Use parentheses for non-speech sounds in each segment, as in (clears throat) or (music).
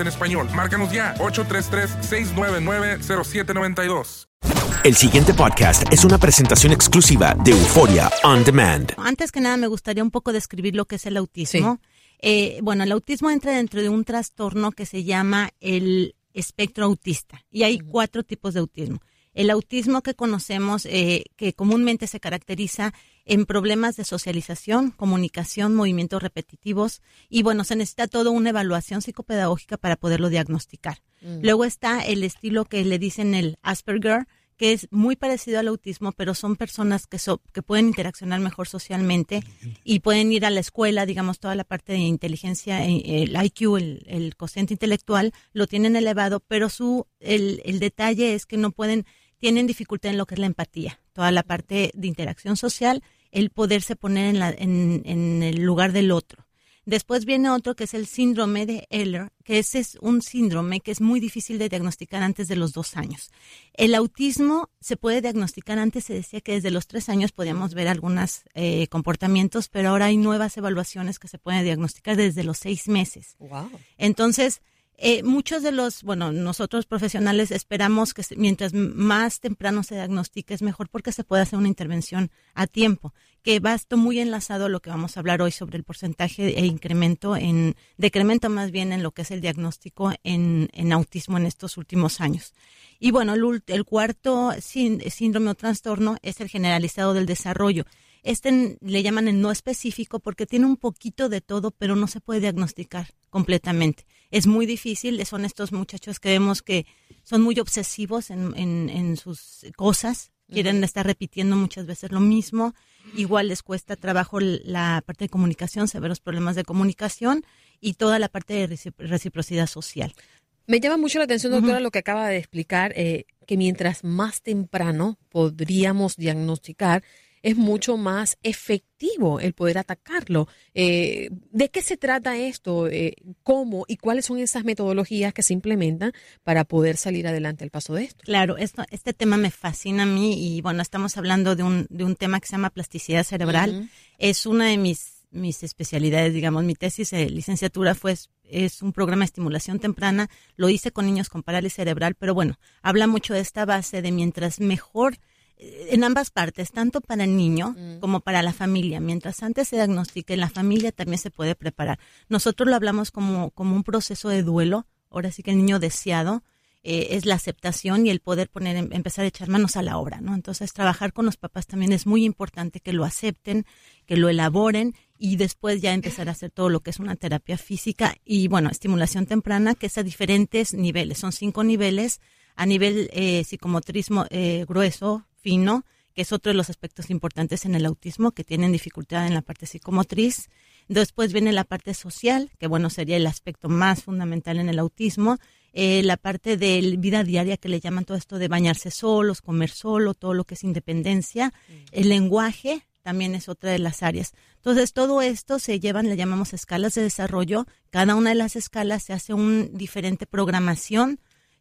en español. Márcanos ya, 833-699-0792. El siguiente podcast es una presentación exclusiva de Euforia On Demand. Antes que nada, me gustaría un poco describir lo que es el autismo. Eh, bueno, el autismo entra dentro de un trastorno que se llama el espectro autista y hay cuatro tipos de autismo. El autismo que conocemos, eh, que comúnmente se caracteriza en problemas de socialización, comunicación, movimientos repetitivos y bueno, se necesita toda una evaluación psicopedagógica para poderlo diagnosticar. Mm. Luego está el estilo que le dicen el Asperger, que es muy parecido al autismo, pero son personas que, so- que pueden interaccionar mejor socialmente y pueden ir a la escuela, digamos, toda la parte de inteligencia, eh, el IQ, el, el cociente intelectual, lo tienen elevado, pero su el, el detalle es que no pueden, tienen dificultad en lo que es la empatía, toda la parte de interacción social, el poderse poner en, la, en, en el lugar del otro. Después viene otro que es el síndrome de Ehlers, que ese es un síndrome que es muy difícil de diagnosticar antes de los dos años. El autismo se puede diagnosticar antes, se decía que desde los tres años podíamos ver algunos comportamientos, pero ahora hay nuevas evaluaciones que se pueden diagnosticar desde los seis meses. Wow. Entonces, eh, muchos de los, bueno, nosotros profesionales esperamos que mientras más temprano se diagnostique es mejor porque se puede hacer una intervención a tiempo, que va esto muy enlazado a lo que vamos a hablar hoy sobre el porcentaje e incremento en, decremento más bien en lo que es el diagnóstico en, en autismo en estos últimos años. Y bueno, el, el cuarto sín- síndrome o trastorno es el generalizado del desarrollo. Este le llaman el no específico porque tiene un poquito de todo, pero no se puede diagnosticar completamente. Es muy difícil, son estos muchachos que vemos que son muy obsesivos en, en- en sus cosas, quieren estar repitiendo muchas veces lo mismo, igual les cuesta trabajo la parte de comunicación, severos problemas de comunicación y toda la parte de recipro- reciprocidad social. Me llama mucho la atención, doctora, lo que acaba de explicar, eh, que mientras más temprano podríamos diagnosticar, es mucho más efectivo el poder atacarlo. Eh, ¿De qué se trata esto? Eh, ¿Cómo y cuáles son esas metodologías que se implementan para poder salir adelante al paso de esto? Claro, esto, este tema me fascina a mí y bueno, estamos hablando de un, de un tema que se llama plasticidad cerebral. Es una de mis, mis especialidades, digamos, mi tesis de licenciatura fue es un programa de estimulación temprana, lo hice con niños con parálisis cerebral, pero bueno, habla mucho de esta base de mientras mejor en ambas partes, tanto para el niño como para la familia. Mientras antes se diagnostique, la familia también se puede preparar. Nosotros lo hablamos como, como un proceso de duelo. Ahora sí que el niño deseado eh, es la aceptación y el poder poner, em- empezar a echar manos a la obra, ¿no? Entonces, trabajar con los papás también es muy importante que lo acepten, que lo elaboren y después ya empezar a hacer todo lo que es una terapia física y, bueno, estimulación temprana, que es a diferentes niveles. Son cinco niveles a nivel eh, psicomotriz mo- eh, grueso, fino, que es otro de los aspectos importantes en el autismo, que tienen dificultad en la parte psicomotriz. Después viene la parte social, que bueno, sería el aspecto más fundamental en el autismo. Eh, la parte de vida diaria que le llaman todo esto de bañarse solos, comer solo, todo lo que es independencia. El lenguaje también es otra de las áreas. Entonces, todo esto se llevan, le llamamos escalas de desarrollo. Cada una de las escalas se hace un diferente programación,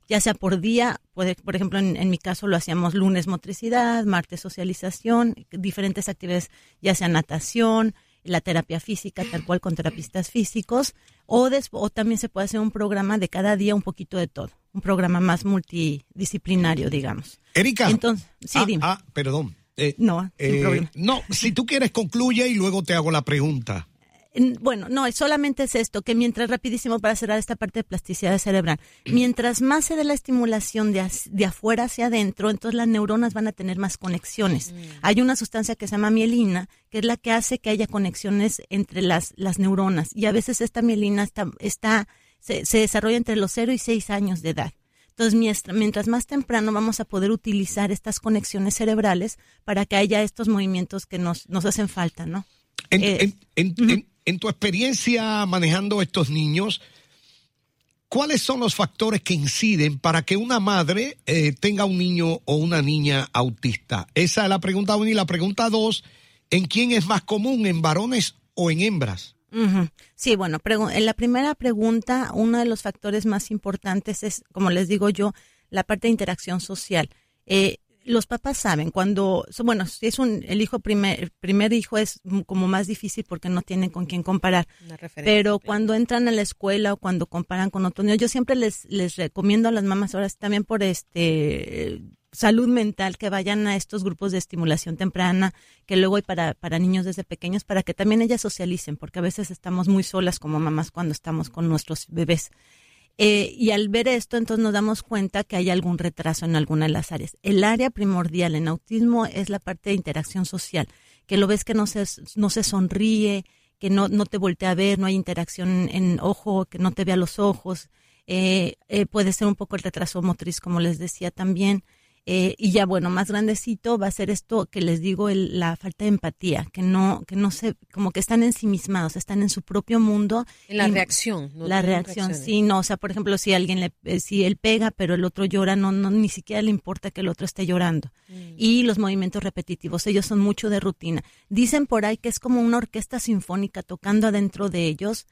ya sea por día, puede- por ejemplo, en, en mi caso lo hacíamos lunes motricidad, martes socialización, diferentes actividades, ya sea natación, la terapia física, tal cual con terapistas físicos, o, des- o también se puede hacer un programa de cada día un poquito de todo, un programa más multidisciplinario, digamos. Erika. Entonces, sí, ah, dime. ah, perdón. Eh, no, sin eh, problema. no, si tú quieres concluye y luego te hago la pregunta. En- Bueno, no, es solamente es esto, que mientras, rapidísimo para cerrar esta parte de plasticidad cerebral, mientras más se dé la estimulación de, as- de afuera hacia adentro, entonces las neuronas van a tener más conexiones. Hay una sustancia que se llama mielina, que es la que hace que haya conexiones entre las, las neuronas, y a veces esta mielina está, está se, se desarrolla entre los 0 y 6 años de edad. Entonces, mientras, mientras más temprano vamos a poder utilizar estas conexiones cerebrales para que haya estos movimientos que nos, nos hacen falta, ¿no? En, Eh, en- en- en- en tu experiencia manejando estos niños, ¿cuáles son los factores que inciden para que una madre eh, tenga un niño o una niña autista? Esa es la pregunta uno. Y la pregunta dos, ¿en quién es más común, en varones o en hembras? Sí, bueno, en la primera pregunta, uno de los factores más importantes es, como les digo yo, la parte de interacción social. Eh, los papás saben cuando, bueno, si es un, el hijo primer, el primer hijo es como más difícil porque no tienen con quién comparar. Pero cuando entran a la escuela o cuando comparan con otros niños, yo siempre les, les recomiendo a las mamás ahora también por este salud mental que vayan a estos grupos de estimulación temprana que luego hay para, para niños desde pequeños para que también ellas socialicen porque a veces estamos muy solas como mamás cuando estamos con nuestros bebés. Eh, y al ver esto, entonces nos damos cuenta que hay algún retraso en alguna de las áreas. El área primordial en autismo es la parte de interacción social, que lo ves que no se, no se sonríe, que no, no te voltea a ver, no hay interacción en ojo, que no te vea los ojos. Eh, eh, puede ser un poco el retraso motriz, como les decía también. Eh, y ya bueno, más grandecito va a ser esto que les digo, el- la falta de empatía, que no, que no se, como que están ensimismados, están en su propio mundo. En la y- reacción, no la reacción, reacciones. sí, no, o sea, por ejemplo, si alguien le, eh, si él pega, pero el otro llora, no, no, ni siquiera le importa que el otro esté llorando. Y los movimientos repetitivos, ellos son mucho de rutina. Dicen por ahí que es como una orquesta sinfónica tocando adentro de ellos,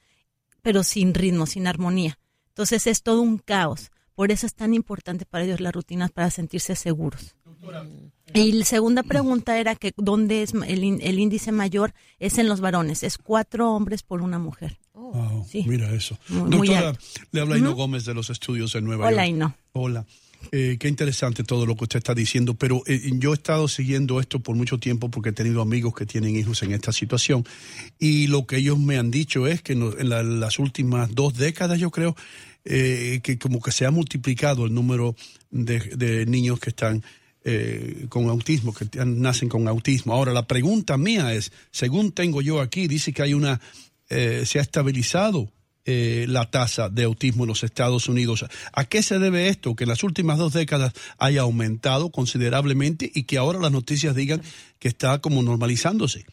pero sin ritmo, sin armonía. Entonces es todo un caos. Por eso es tan importante para ellos las rutinas para sentirse seguros. Y la segunda pregunta era que dónde es el, el índice mayor es en los varones, es cuatro hombres por una mujer. Wow, Sí. Mira eso. Muy- Doctora, le habla Ino. Gómez de los estudios de Nueva Hola, York. Ino. Hola. Eh, qué interesante todo lo que usted está diciendo, pero eh, yo he estado siguiendo esto por mucho tiempo porque he tenido amigos que tienen hijos en esta situación y lo que ellos me han dicho es que no- en la- las últimas dos décadas, yo creo, eh, que como que se ha multiplicado el número de, de niños que están eh, con autismo, que nacen con autismo. Ahora, la pregunta mía es, según tengo yo aquí, dice que hay una, eh, se ha estabilizado eh, la tasa de autismo en los Estados Unidos. ¿A qué se debe esto? Que en las últimas dos décadas haya aumentado considerablemente y que ahora las noticias digan que está como normalizándose.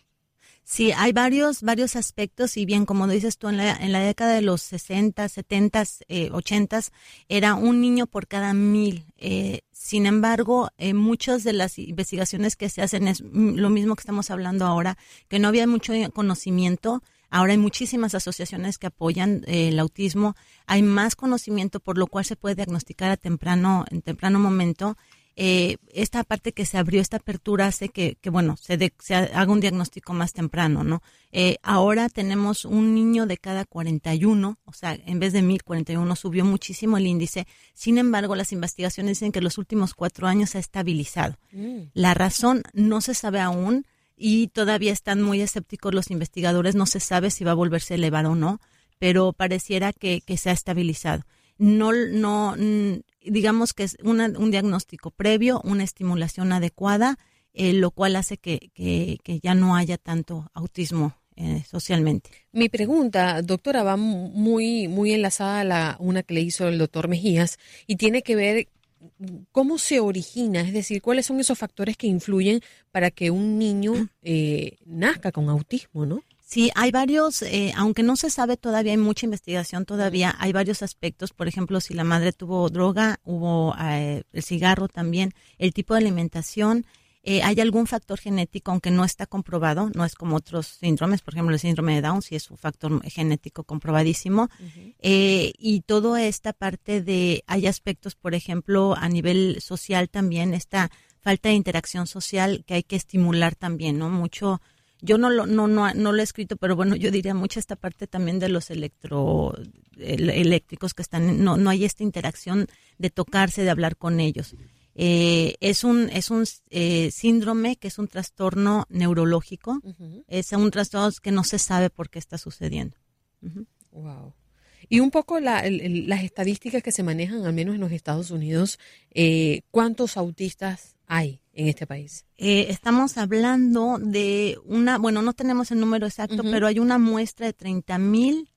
Sí, hay varios, varios aspectos y bien, como dices tú, en la, en la década de los 60, 70, eh, 80, era un niño por cada mil. Eh, sin embargo, eh, muchas de las investigaciones que se hacen es lo mismo que estamos hablando ahora, que no había mucho conocimiento. Ahora hay muchísimas asociaciones que apoyan eh, el autismo. Hay más conocimiento, por lo cual se puede diagnosticar a temprano, en temprano momento. Eh, esta parte que se abrió, esta apertura hace que, que bueno, se, de- se haga un diagnóstico más temprano, ¿no? Eh, ahora tenemos un niño de cada 41, o sea, en vez de 1041 subió muchísimo el índice. Sin embargo, las investigaciones dicen que los últimos cuatro años se ha estabilizado. La razón no se sabe aún y todavía están muy escépticos los investigadores, no se sabe si va a volverse a elevar o no, pero pareciera que, que se ha estabilizado. No, no, mm, digamos que es una- un diagnóstico previo, una estimulación adecuada, eh, lo cual hace que, que, que ya no haya tanto autismo eh, socialmente. Mi pregunta, doctora, va mu- muy, muy enlazada a la, una que le hizo el doctor Mejías y tiene que ver ¿cómo se origina? Es decir, ¿cuáles son esos factores que influyen para que un niño (clears throat) eh, nazca con autismo, no? Sí, hay varios, eh, aunque no se sabe todavía, hay mucha investigación todavía, hay varios aspectos, por ejemplo, si la madre tuvo droga, hubo eh, el cigarro también, el tipo de alimentación, eh, hay algún factor genético, aunque no está comprobado, no es como otros síndromes, por ejemplo, el síndrome de Down, sí es un factor genético comprobadísimo. Eh, y toda esta parte de, hay aspectos, por ejemplo, a nivel social también, esta falta de interacción social que hay que estimular también, ¿no? Mucho, yo no lo, no, no, no lo he escrito, pero bueno, yo diría mucho esta parte también de los electro, eléctricos que están, no, no hay esta interacción de tocarse, de hablar con ellos. Eh, es un, es un eh, síndrome que es un trastorno neurológico, es un trastorno que no se sabe por qué está sucediendo. Wow. Y un poco las estadísticas que se manejan, al menos en los Estados Unidos, eh, ¿cuántos autistas hay en este país? estamos hablando de una, bueno, no tenemos el número exacto, pero hay una muestra de 30 mil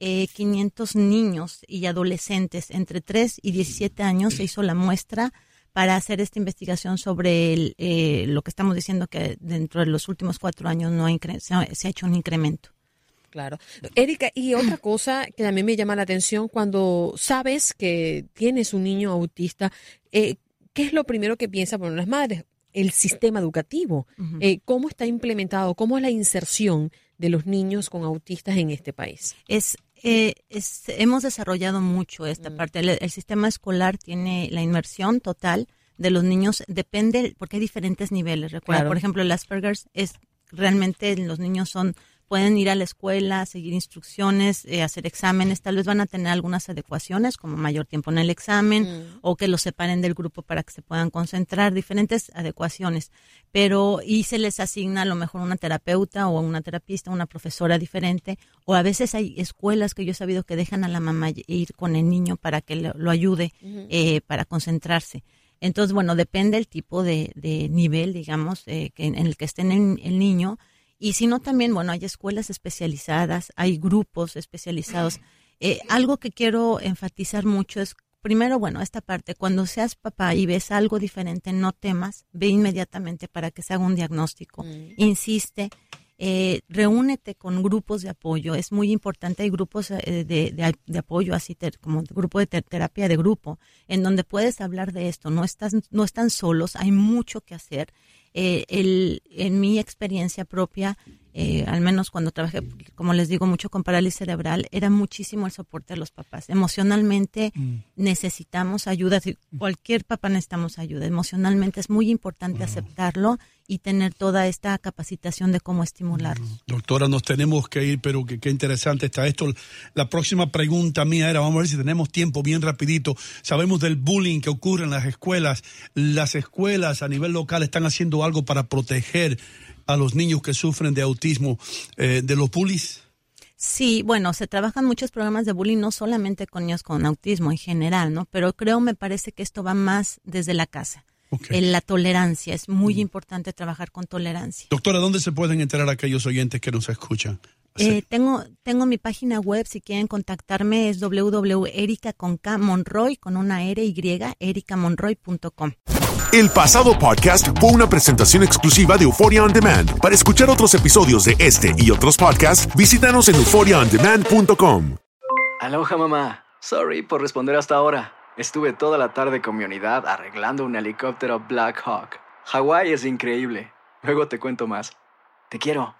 500 niños y adolescentes entre 3 y 17 años. Se hizo la muestra para hacer esta investigación sobre eh, lo que estamos diciendo que dentro de los últimos cuatro años no se, ha, hecho un incremento. Claro. Erika, y otra cosa que a mí me llama la atención, cuando sabes que tienes un niño autista, eh, ¿qué es lo primero que piensan por las madres? El sistema educativo. Eh, ¿Cómo está implementado? ¿Cómo es la inserción de los niños con autistas en este país? Es eh, hemos desarrollado mucho esta mm. parte. El, sistema escolar tiene la inmersión total de los niños, depende, porque hay diferentes niveles. Recuerda, por ejemplo, el Asperger's es realmente los niños son pueden ir a la escuela, seguir instrucciones, eh, hacer exámenes, tal vez van a tener algunas adecuaciones, como mayor tiempo en el examen, mm. o que los separen del grupo para que se puedan concentrar, diferentes adecuaciones. Pero, y se les asigna a lo mejor una terapeuta o una terapista, una profesora diferente, o a veces hay escuelas que yo he sabido que dejan a la mamá ir con el niño para que lo, ayude eh, para concentrarse. Entonces, bueno, depende el tipo de, nivel, digamos, eh, que en, el que esté el niño y si no, también, bueno, hay escuelas especializadas, hay grupos especializados. Eh, algo que quiero enfatizar mucho es, primero, bueno, esta parte, cuando seas papá y ves algo diferente, no temas, ve inmediatamente para que se haga un diagnóstico. Mm. Insiste, eh, reúnete con grupos de apoyo. Es muy importante, hay grupos eh, de, de, apoyo, así como grupo de terapia de grupo, en donde puedes hablar de esto. No, estás, no están solos, hay mucho que hacer eh, el, en mi experiencia propia, eh, al menos cuando trabajé, como les digo, mucho con parálisis cerebral, era muchísimo el soporte de los papás. Emocionalmente mm. necesitamos ayuda, cualquier papá necesitamos ayuda. Emocionalmente es muy importante aceptarlo y tener toda esta capacitación de cómo estimularlos. Mm. Doctora, nos tenemos que ir, pero qué interesante está esto. La próxima pregunta mía era, vamos a ver si tenemos tiempo bien rapidito. Sabemos del bullying que ocurre en las escuelas. Las escuelas a nivel local están haciendo algo para proteger a los niños que sufren de autismo eh, de los bullies? Sí, bueno, se trabajan muchos programas de bullying, no solamente con niños con autismo en general, ¿no? Pero creo, me parece que esto va más desde la casa. En la tolerancia, es muy mm. importante trabajar con tolerancia. Doctora, ¿dónde se pueden enterar aquellos oyentes que nos escuchan? Eh, tengo, tengo mi página web, si quieren contactarme, es www.erica con K Monroy, con una R y, ericamonroy.com. El pasado podcast fue una presentación exclusiva de Euphoria On Demand. Para escuchar otros episodios de este y otros podcasts, visítanos en euphoriaondemand.com. Aloha mamá. Sorry por responder hasta ahora. Estuve toda la tarde con mi unidad arreglando un helicóptero Black Hawk. Hawái es increíble. Luego te cuento más. Te quiero.